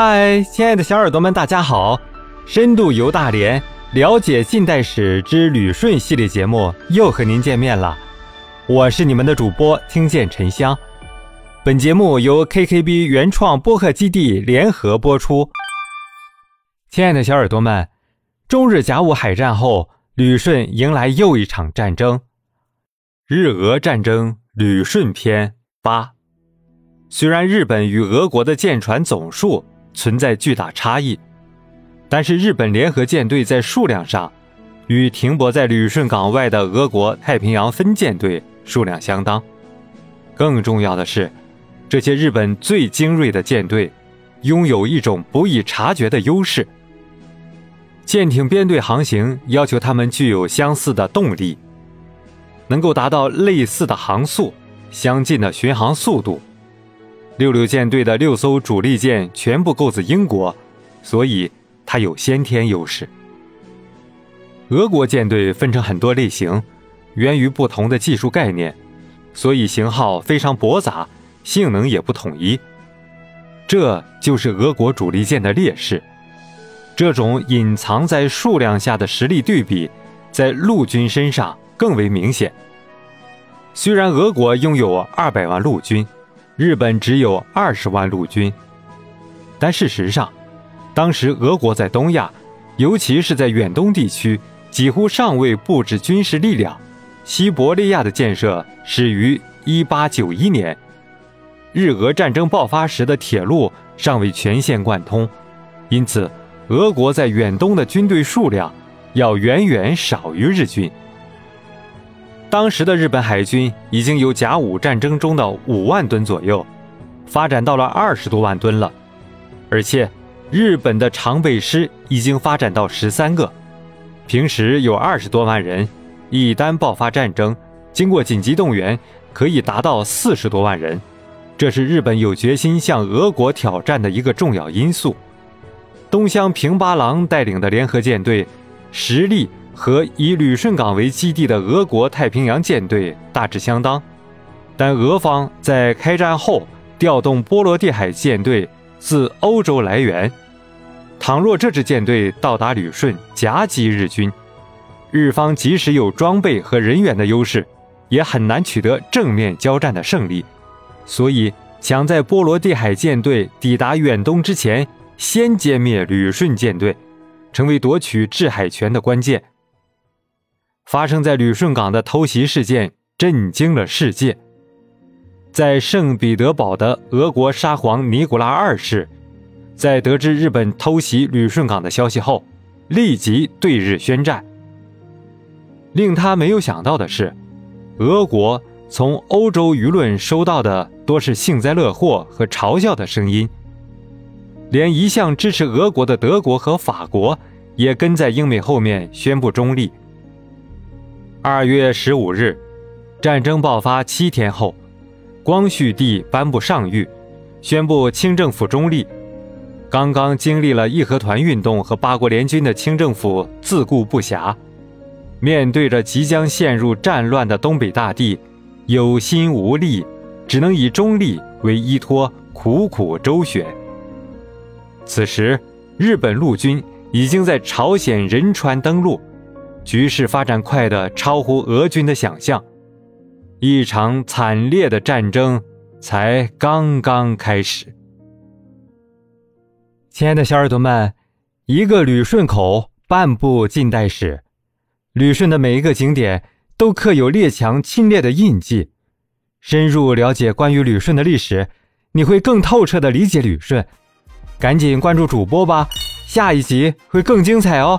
嗨，亲爱的小耳朵们，大家好！深度游大连，了解近代史之旅顺系列节目又和您见面了。我是你们的主播听见沉香。本节目由 KKB 原创播客基地联合播出。亲爱的小耳朵们，中日甲午海战后，旅顺迎来又一场战争——日俄战争旅顺篇八。虽然日本与俄国的舰船总数，存在巨大差异，但是日本联合舰队在数量上与停泊在旅顺港外的俄国太平洋分舰队数量相当。更重要的是，这些日本最精锐的舰队拥有一种不易察觉的优势：舰艇编队航行要求他们具有相似的动力，能够达到类似的航速、相近的巡航速度。六六舰队的六艘主力舰全部购自英国，所以它有先天优势。俄国舰队分成很多类型，源于不同的技术概念，所以型号非常驳杂，性能也不统一。这就是俄国主力舰的劣势。这种隐藏在数量下的实力对比，在陆军身上更为明显。虽然俄国拥有二百万陆军。日本只有二十万陆军，但事实上，当时俄国在东亚，尤其是在远东地区，几乎尚未布置军事力量。西伯利亚的建设始于一八九一年，日俄战争爆发时的铁路尚未全线贯通，因此，俄国在远东的军队数量要远远少于日军。当时的日本海军已经由甲午战争中的五万吨左右，发展到了二十多万吨了，而且日本的常备师已经发展到十三个，平时有二十多万人，一旦爆发战争，经过紧急动员，可以达到四十多万人，这是日本有决心向俄国挑战的一个重要因素。东乡平八郎带领的联合舰队实力。和以旅顺港为基地的俄国太平洋舰队大致相当，但俄方在开战后调动波罗的海舰队自欧洲来源。倘若这支舰队到达旅顺夹击日军，日方即使有装备和人员的优势，也很难取得正面交战的胜利。所以，想在波罗的海舰队抵达远东之前，先歼灭旅顺舰队，成为夺取制海权的关键。发生在旅顺港的偷袭事件震惊了世界。在圣彼得堡的俄国沙皇尼古拉二世，在得知日本偷袭旅顺港的消息后，立即对日宣战。令他没有想到的是，俄国从欧洲舆论收到的多是幸灾乐祸和嘲笑的声音，连一向支持俄国的德国和法国也跟在英美后面宣布中立。二月十五日，战争爆发七天后，光绪帝颁布上谕，宣布清政府中立。刚刚经历了义和团运动和八国联军的清政府自顾不暇，面对着即将陷入战乱的东北大地，有心无力，只能以中立为依托，苦苦周旋。此时，日本陆军已经在朝鲜仁川登陆。局势发展快得超乎俄军的想象，一场惨烈的战争才刚刚开始。亲爱的小耳朵们，一个旅顺口，半部近代史。旅顺的每一个景点都刻有列强侵略的印记。深入了解关于旅顺的历史，你会更透彻的理解旅顺。赶紧关注主播吧，下一集会更精彩哦。